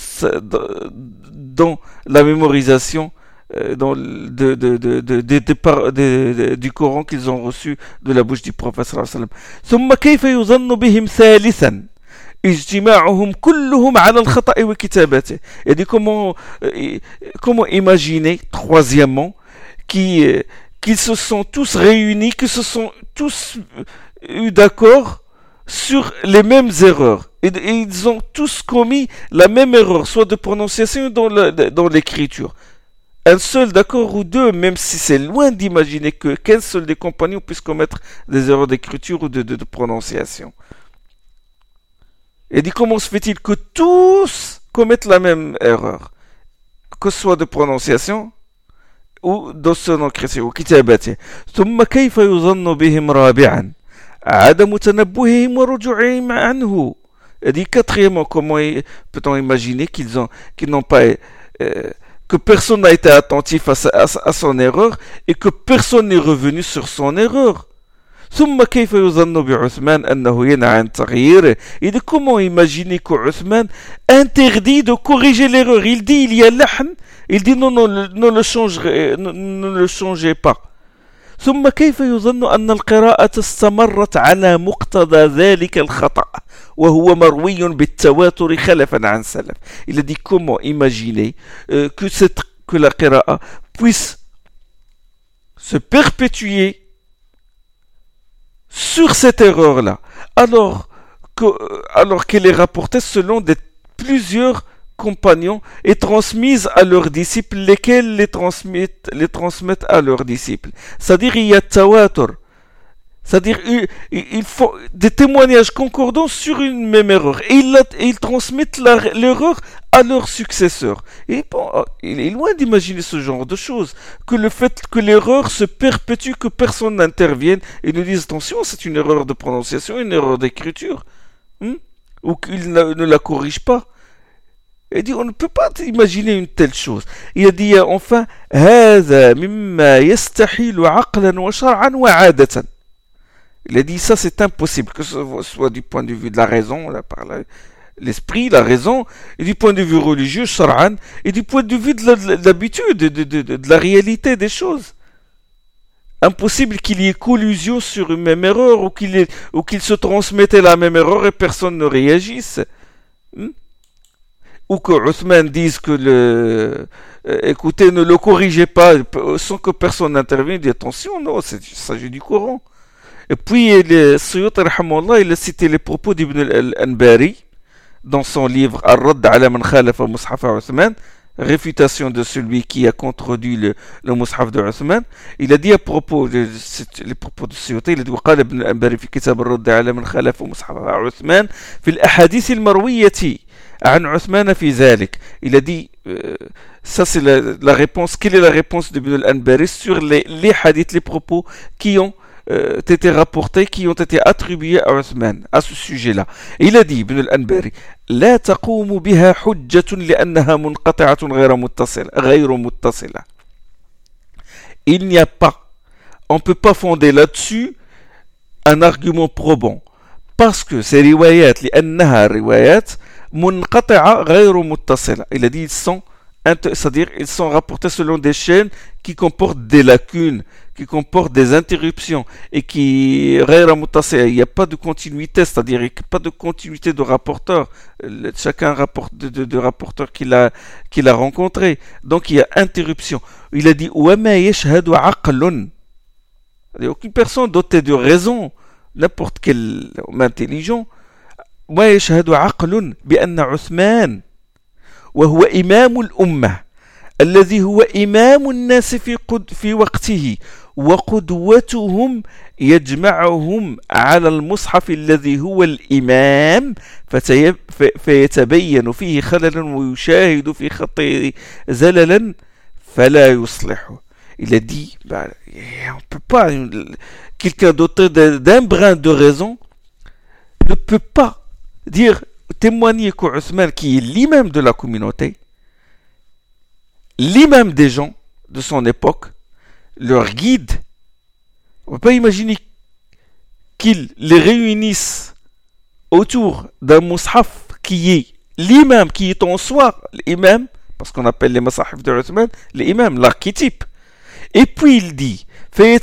dans la mémorisation euh, dans, de, de, de, de, du Coran qu'ils ont reçu de la bouche du prophète sallallahu alayhi wa sallam. ثم كيف يظن بهم ثالثا اجتماعهم كلهم على الخطأ وكتابته et dit comment euh, comment imaginer troisièmement qui euh, qu'ils se sont tous réunis qu'ils se sont tous eu d'accord sur les mêmes erreurs. Et, ils ont tous commis la même erreur, soit de prononciation dans l'écriture. Un seul, d'accord, ou deux, même si c'est loin d'imaginer que qu'un seul des compagnons puisse commettre des erreurs d'écriture ou de, de, prononciation. Et dit comment se fait-il que tous commettent la même erreur, que ce soit de prononciation ou de son écriture, ou ثم كيف يظن بهم رابعا عدم تنبههم ورجوعهم عنه elle dit quatrièmement, comment peut-on imaginer qu'ils ont, qu'ils n'ont pas, euh, que personne n'a été attentif à, sa, à, son erreur et que personne n'est revenu sur son erreur? Il dit comment imaginer que interdit de corriger l'erreur? Il dit il y a l'ahn. Il dit non, non, ne le, ne le changez pas. ثم كيف يظن أن القراءة استمرت على مقتضى ذلك الخطأ وهو مروي بالتواتر خلفا عن سلف Il a dit comment imaginer euh, que, cette, que la qira'a puisse se perpétuer sur cette erreur-là alors que, alors qu'elle est rapportée selon des, plusieurs compagnons et transmises à leurs disciples, lesquels les transmettent, les transmettent à leurs disciples. C'est-à-dire, il y a tawatur. C'est-à-dire, il, faut des témoignages concordants sur une même erreur. Et ils, transmettent l'erreur à leurs successeurs. Et bon, il est loin d'imaginer ce genre de choses. Que le fait que l'erreur se perpétue, que personne n'intervienne et nous dise attention, c'est une erreur de prononciation, une erreur d'écriture. Hmm? Ou qu'il ne la corrige pas. Il dit, on ne peut pas imaginer une telle chose. Il a dit enfin, il a dit ça c'est impossible, que ce soit du point de vue de la raison, par l'esprit, la raison, et du point de vue religieux, et du point de vue de l'habitude, de, de, de, la réalité des choses. Impossible qu'il y ait collusion sur une même erreur ou qu'il se transmettait la même erreur et personne ne réagisse. Hmm? ou que Othman dise que le, euh, écoutez, ne le corrigez pas sans que personne n'intervienne, dit attention, non, il s'agit du Coran. Et puis, le Suyut, il a cité les propos d'Ibn al-Anbari dans son livre Ar-Radd ala man khalafa Mushaf Uthman, réfutation de celui qui a contredit le, le Mushaf de Uthman. Il a dit à propos, de, les propos de Suyut, il a dit وقال ابن الأنباري في كتاب الرد على من خالف مصحف عثمان في الأحاديث المروية il a dit, euh, ça c'est la, réponse, quelle est la réponse de Ibn al-Anbari sur les, les hadiths, les propos qui ont euh, été rapportés, qui ont été attribués à Uthman, à ce sujet-là. Il a dit, Ibn al-Anbari, لا تقوم بها حجة لأنها منقطعة غير متصلة غير متصلة. Il n'y a pas, on ne peut pas fonder là-dessus un argument probant. Parce que ces riwayat, لأنها riwayat, il a dit ils sont c'est-à-dire ils sont rapportés selon des chaînes qui comportent des lacunes, qui comportent des interruptions et qui il n'y a pas de continuité, c'est-à-dire il n'y a pas de continuité de rapporteur. Chacun rapporte de, de, rapporteur qu'il a rencontré. Donc il y a interruption. Il a dit aucune personne dotée de raison, n'importe quel intelligent ويشهد عقل بأن عثمان وهو إمام الأمة الذي هو إمام الناس في, قد في وقته وقدوتهم يجمعهم على المصحف الذي هو الإمام فيتبين فيه خللا ويشاهد في خطه زللا فلا يصلحه Il a dit, bah, on peut pas, quelqu'un doté d'un brin de raison ne peut pas dire, témoigner qu'Othman, qui est l'imam de la communauté, l'imam des gens de son époque, leur guide, on ne peut pas imaginer qu'ils les réunissent autour d'un mushaf qui est l'imam, qui est en soi l'imam, parce qu'on appelle les masahif de Uthman, l'imam, l'archétype. Et puis il dit, et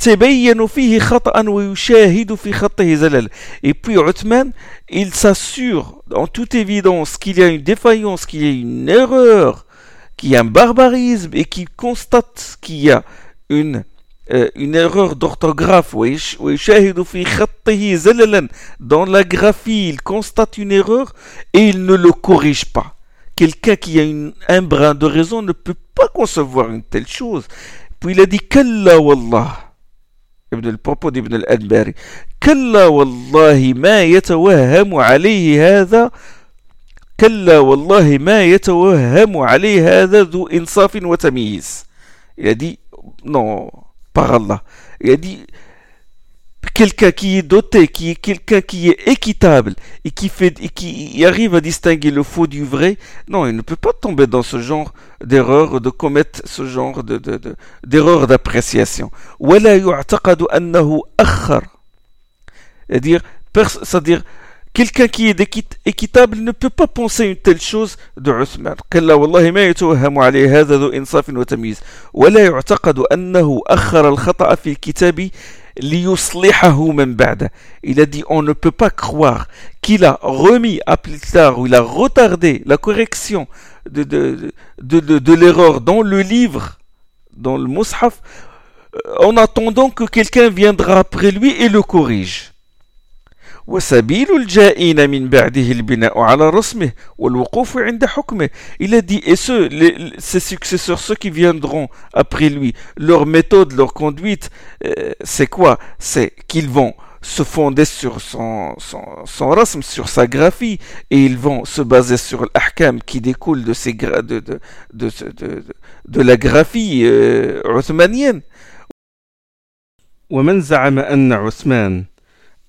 puis Uthman, il s'assure en toute évidence qu'il y a une défaillance, qu'il y a une erreur, qu'il y a un barbarisme et qu'il constate qu'il y a une, euh, erreur d'orthographe. Dans la graphie, il constate une erreur et il ne le corrige pas. Quelqu'un qui a un brin de raison ne peut pas concevoir une telle chose. Puis il a dit Kalla wallah. ابن البروبو ابن الأدباري. كلا والله ما يتوهم عليه هذا. كلا والله ما يتوهم عليه هذا ذو إنصاف وتمييز. il a dit non par Allah il a dit quelqu'un qui est doté, qui est quelqu'un qui est équitable et qui fait et qui arrive à distinguer le faux du vrai, non, il ne peut pas tomber dans ce genre d'erreur, de commettre ce genre de, de, d'erreur d'appréciation. C'est-à-dire, c'est-à-dire quelqu'un qui est équitable ne peut pas penser une telle chose de عثمان كلا والله ما يتوهم عليه هذا ذو إنصاف وتمييز ولا يعتقد أنه أخر الخطأ في الكتاب il a dit on ne peut pas croire qu'il a remis à plus tard ou il a retardé la correction de, l'erreur dans le livre, dans le mushaf, en attendant que quelqu'un viendra après lui et le corrige. وسبيل الجائين من بعده البناء على رسمه والوقوف عند حكمه il a dit et ceux les, ses successeurs ceux qui viendront après lui leur méthode leur conduite euh, c'est quoi c'est qu'ils vont se fonder sur son, son, son rasm, sur sa graphie, et ils vont se baser sur l'ahkam qui découle de, ces de, de, de, de, de la graphie euh, othmanienne. ومن زعم أن عثمان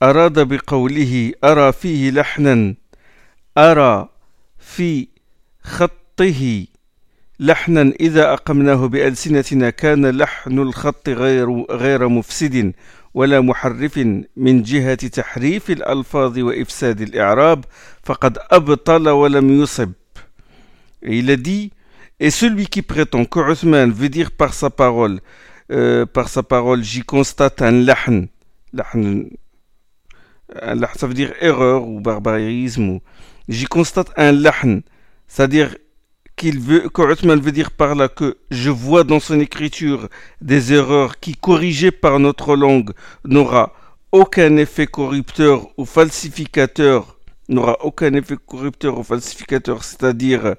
أراد بقوله أرى فيه لحنا أرى في خطه لحنا إذا أقمناه بألسنتنا كان لحن الخط غير غير مفسد ولا محرف من جهة تحريف الألفاظ وإفساد الإعراب فقد أبطل ولم يصب. Il a dit et celui qui prétend que Uthman veut dire par sa parole euh, par sa parole j'y constate un lahn lahn ça veut dire erreur ou barbarisme. J'y constate un lahn, c'est-à-dire qu'il veut, que veut dire par là que je vois dans son écriture des erreurs qui, corrigées par notre langue, n'aura aucun effet corrupteur ou falsificateur, n'aura aucun effet corrupteur ou falsificateur, c'est-à-dire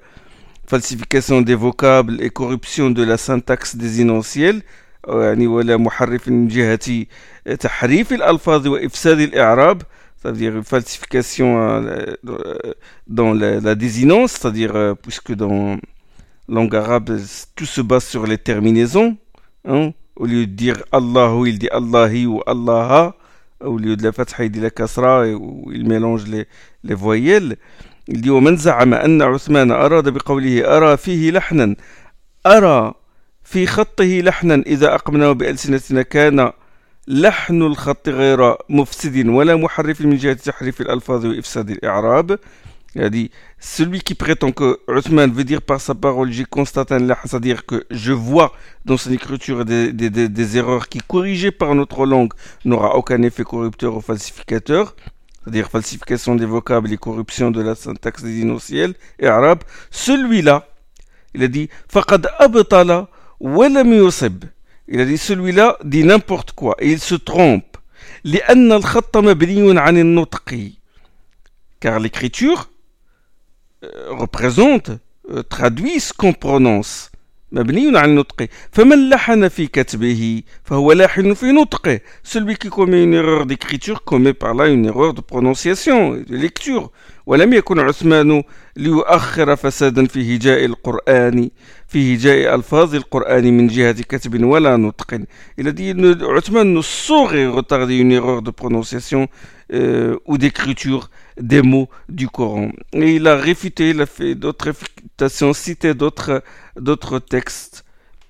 falsification des vocables et corruption de la syntaxe des énonciels, يعني تحريف الألفاظ وإفساد الإعراب c'est-à-dire falsification euh, dans la, la désinence, c'est-à-dire euh, puisque dans langue arabe tout se base sur les terminaisons, hein, au lieu de dire Allahu il dit Allahi ou Allaha, au lieu de la fatha il dit la kasra, où il mélange les, les voyelles. Il dit ومن زعم أن عثمان أراد بقوله أرى فيه لحنا أرى في خطه لحنا إذا أقمناه بألسنتنا كان لحن الخط غير مفسد ولا محرف من جهة تحريف الألفاظ وإفساد الإعراب Il a dit, celui qui prétend que Uthman veut dire par sa parole, j'ai constaté un lah, c'est-à-dire que je vois dans son écriture des, des, des, des erreurs qui, corrigées par notre langue, n'aura aucun effet corrupteur ou falsificateur, c'est-à-dire falsification des vocables et corruption de la syntaxe des énonciels et arabe, celui-là, il a dit, فقد أبطل ولم يصب il a dit celui-là dit n'importe quoi et il se trompe. Car l'écriture euh, représente, euh, traduit ce qu'on prononce. Celui qui commet une erreur d'écriture commet par là une erreur de prononciation, et de lecture. ولم يكن عثمان ليؤخر فسادا في هجاء القرآن في هجاء ألفاظ القرآن من جهة كتب ولا نطق il a dit عثمان ne saurait retarder une erreur de prononciation euh, ou d'écriture des mots du Coran. Et il a réfuté, il a fait d'autres réfutations, cité d'autres, d'autres textes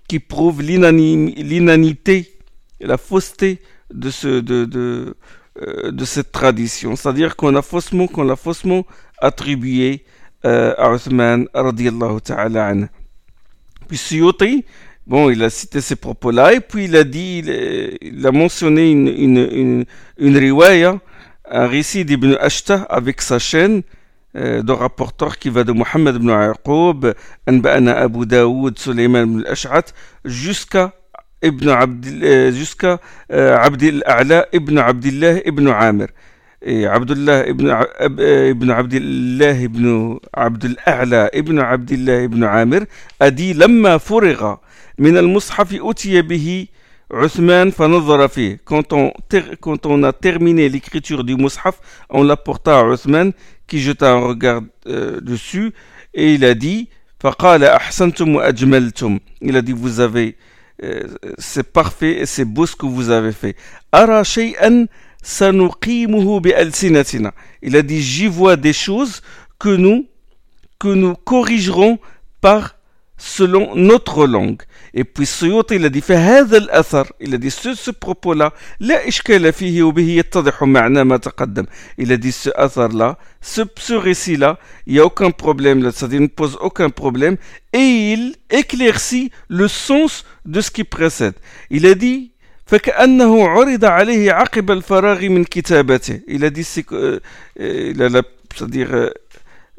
qui prouvent l'inanité et la fausseté de, ce, de, de, euh, de cette tradition. C'est-à-dire qu'on a faussement, qu'on l'a faussement attribué euh, à Uthman radiallahu ta'ala. Puis Suyuti, bon, il a cité ces propos-là et puis il a dit, il, a mentionné une, une, une, une riwaya un récit d'Ibn Ashta avec sa chaîne euh, de rapporteur qui va de Mohammed ibn Aqoub, Anba'ana Abu Daoud, Suleiman ibn al-Ash'at, jusqu'à ابن عبد آه، جسكا آه، عبد الأعلى ابن عبد الله ابن عامر إيه، عبد الله ابن آه، ابن عبد الله ابن عبد الأعلى ابن عبد الله ابن عامر أدي لما فرغ من المصحف أتي به عثمان فنظر quand on, quand on a terminé l'écriture du Mus'haf, on كي à Uthman, qui jeta un regard euh, dessus, et il a dit, فقال أحسنتم وأجملتم. Il a dit, vous avez c'est parfait et c'est beau ce que vous avez fait. Il a dit j'y vois des choses que nous que nous corrigerons par selon notre langue. Et puis Suyuti, il a dit فهذا الأثر a dit ce, ce propos-là لا إشكال فيه وبه يتضح معنى ما تقدم il a dit ce athar-là ce, ce récit-là il n'y a aucun problème là il ne pose aucun problème et il éclaircit le sens de ce qui précède il a dit فكأنه عرض عليه عقب الفراغ من كتابته il a dit c'est euh, a c'est-à-dire euh,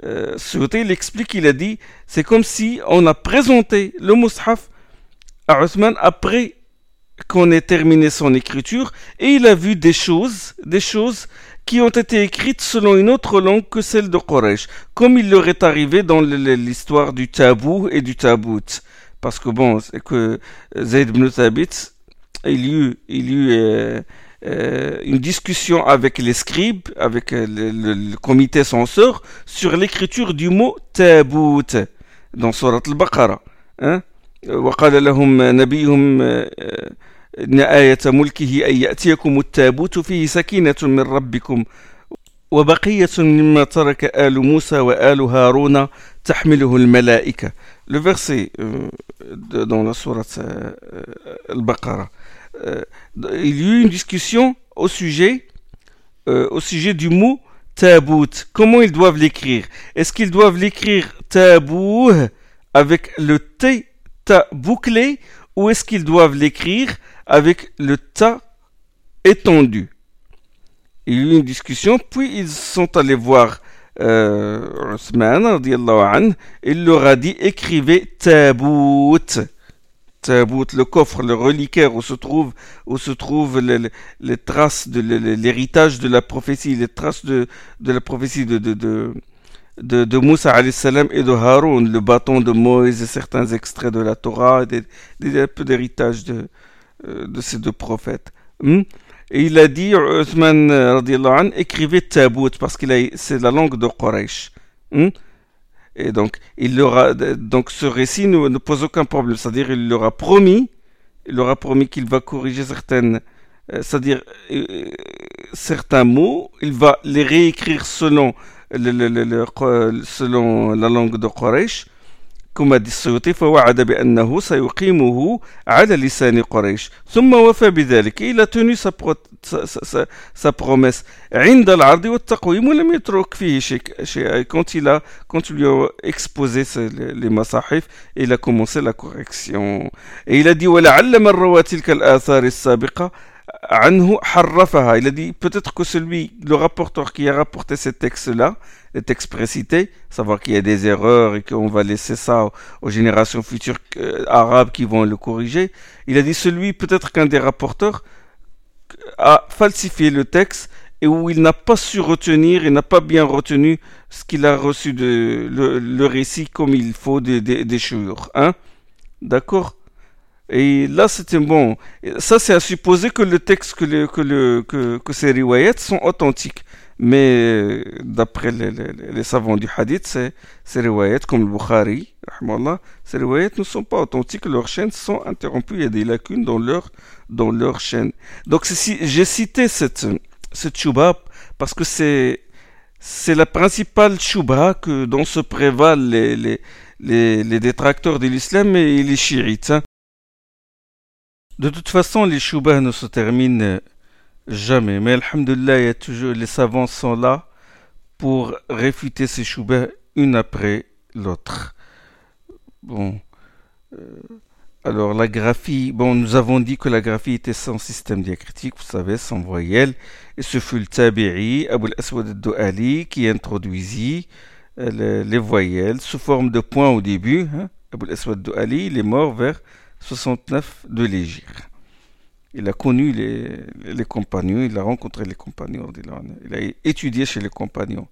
euh, il explique, il a dit, c'est comme si on a présenté le Mus'haf à Othman après qu'on ait terminé son écriture et il a vu des choses, des choses qui ont été écrites selon une autre langue que celle de Quraysh, comme il leur est arrivé dans l'histoire du tabou et du tabout. Parce que bon, c'est que Zayd ibn Thabit, il y eut, il y eut euh, euh, une discussion avec les scribes, avec euh, le, le, le comité censeur, sur l'écriture du mot tabout dans Surat al-Baqarah. Hein? وقال لهم نبيهم إن آية ملكه أن يأتيكم التابوت فيه سكينة من ربكم وبقية مما ترك آل موسى وآل هارون تحمله الملائكة Le verset euh, dans la sourate euh, Al-Baqarah. Euh, il y a eu une discussion au sujet, euh, au sujet du mot tabout. Comment ils doivent l'écrire Est-ce qu'ils doivent l'écrire tabou avec le T ta bouclé ou est-ce qu'ils doivent l'écrire avec le ta étendu? Il y a eu une discussion, puis ils sont allés voir euh, il leur a dit écrivez tabout. Tabout, le coffre, le reliquaire où se trouvent, les, traces de l'héritage de la prophétie, les traces de, la prophétie de, de de, de Moussa et de Haroun, le bâton de Moïse et certains extraits de la Torah, des, un peu d'héritage de, euh, de ces deux prophètes. Hmm? Et il a dit, Uthman an, écrivez Tabout parce que c'est la langue de Quraysh. Hmm? Et donc, il leur a, donc ce récit ne, pose aucun problème. C'est-à-dire, il leur a promis, il leur a promis qu'il va corriger certaines, euh, c'est-à-dire euh, certains mots, il va les réécrire selon سلون لا لونغ دو قريش كمادي السيوطي فوعد بأنه سيقيمه على لسان قريش. ثم وفى بذلك إلى توني سابروميس عند العرض والتقويم ولم يترك فيه شيء شيء كونت إلى كونت لو إكسبوزي مصاحف إلى كومونسي لا كوريكسيون إلى دي ولعل من روى تلك الآثار السابقة Il a dit peut-être que celui, le rapporteur qui a rapporté ces textes-là, les textes précités, savoir qu'il y a des erreurs et qu'on va laisser ça aux générations futures euh, arabes qui vont le corriger. Il a dit celui, peut-être qu'un des rapporteurs a falsifié le texte et où il n'a pas su retenir, il n'a pas bien retenu ce qu'il a reçu de le, le, récit comme il faut des, des, des Hein? D'accord? Et là, c'était bon. Ça, c'est à supposer que le texte, que, le, que, le, que, que ces riwayats sont authentiques. Mais d'après les, les, les, savants du hadith, ces, ces riwayats, comme le Bukhari, ces riwayats ne sont pas authentiques, leurs chaînes sont interrompues, il y a des lacunes dans leur, dans leur chaîne. Donc j'ai cité cette, cette chouba parce que c'est c'est la principale chouba que dont se prévalent les, les, les, détracteurs de l'islam et les chiites. Hein. De toute façon, les choubas ne se terminent jamais. Mais alhamdulillah, toujours, les savants sont là pour réfuter ces choubas une après l'autre. Bon. Euh, alors la graphie, bon, nous avons dit que la graphie était sans système diacritique, vous savez, sans voyelle, et ce fut le Tabi'i, Abu al-Aswad al qui introduisit euh, les, voyelles sous forme de points au début. Hein. Abu al-Aswad al il est mort vers 69 de l'Égypte. Il a connu les, compagnons, il a rencontré les compagnons, il a étudié chez les compagnons.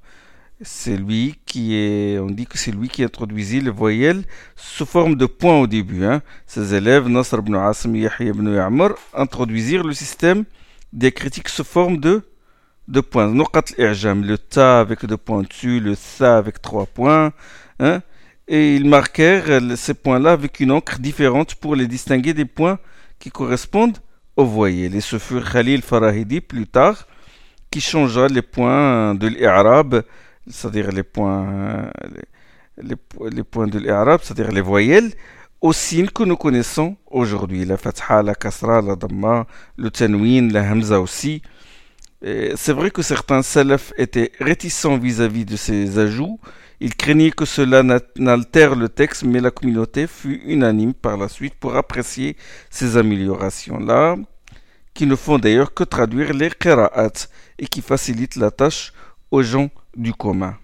C'est lui qui est, on dit que c'est lui qui introduisit les voyelles sous forme de points au début. Hein. Ses élèves, Nasr ibn Asim, Yahya ibn Ya'mar, introduisirent le système des critiques sous forme de, de points. Le ta avec deux points dessus, le sa avec trois points. Hein et ils marquèrent ces points-là avec une encre différente pour les distinguer des points qui correspondent aux voyelles. Et ce fut Khalil Farahidi plus tard qui changea les points de l'Arab, c'est-à-dire les points, les, les, points de l'Arab, c'est-à-dire les voyelles, aux signes que nous connaissons aujourd'hui. La fatha, la kasra, la damma, le tanwin, la hamza aussi. C'est vrai que certains salafs étaient réticents vis-à-vis -vis de ces ajouts, il craignait que cela n'altère le texte, mais la communauté fut unanime par la suite pour apprécier ces améliorations-là, qui ne font d'ailleurs que traduire les qira'at et qui facilitent la tâche aux gens du commun.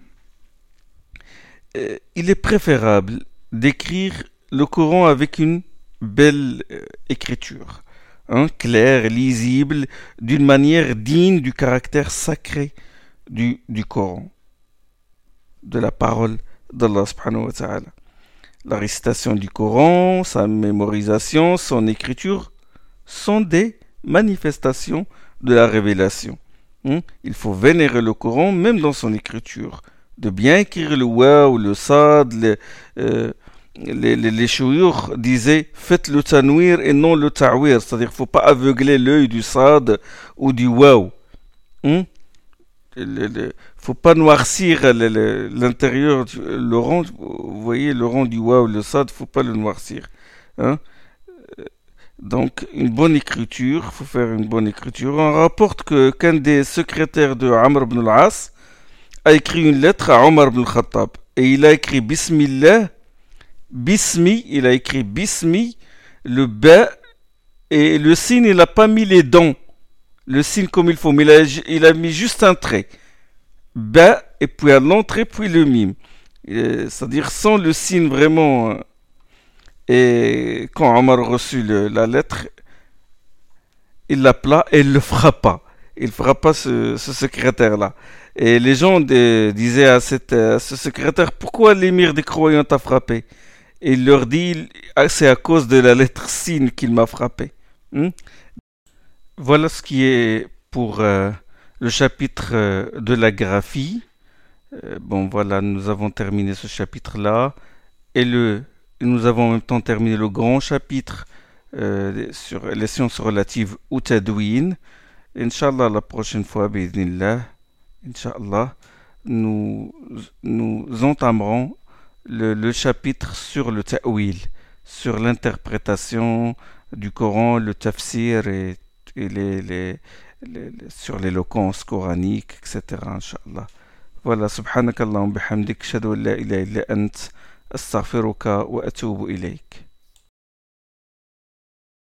Euh, il est préférable d'écrire le Coran avec une belle euh, écriture, hein, claire, lisible, d'une manière digne du caractère sacré du, du Coran de la parole d'Allah. La récitation du Coran, sa mémorisation, son écriture sont des manifestations de la révélation. Hmm? Il faut vénérer le Coran même dans son écriture. De bien écrire le wa ou le sad, les, euh, les, les, disaient faites le tanwir et non le ta'wir, c'est-à-dire qu'il ne faut pas aveugler l'œil du sad ou du waw. Ne faut pas noircir l'intérieur, le, rond, vous voyez, le rond du waouh, le sad, faut pas le noircir. Hein. Donc, une bonne écriture, faut faire une bonne écriture. On rapporte que qu'un des secrétaires de Amr ibn al-As a écrit une lettre à Omar ibn al-Khattab. Et il a écrit Bismillah, Bismi, il a écrit Bismi, le ba, et le signe, il n'a pas mis les dents le signe comme il faut, mais il a, mis juste un trait. Ba, et puis à l'entrée, puis le mime. C'est-à-dire sans le signe vraiment. Euh, et quand Omar reçu la lettre, il l'appela et il le frappa. Il frappa ce, ce secrétaire-là. Et les gens disaient à, ce secrétaire, pourquoi l'émir des croyants t'a frappé? Et il leur dit, ah, c'est à cause de la lettre signe qu'il m'a frappé. Hmm? Voilà ce qui est pour euh, le chapitre euh, de la graphie. Euh, bon, voilà, nous avons terminé ce chapitre-là. Et le, nous avons en même temps terminé le grand chapitre sur les sciences relatives au Tadwin. Inch'Allah, la prochaine fois, Inch'Allah, nous, nous entamerons le, chapitre sur le Ta'wil, sur l'interprétation du Coran, le tafsir et les, les, les, sur l'éloquence coranique, etc. Inch'Allah. Voilà, subhanakallah bihamdik, shadu la ilaha illa ant, astaghfiruka wa atubu ilayk.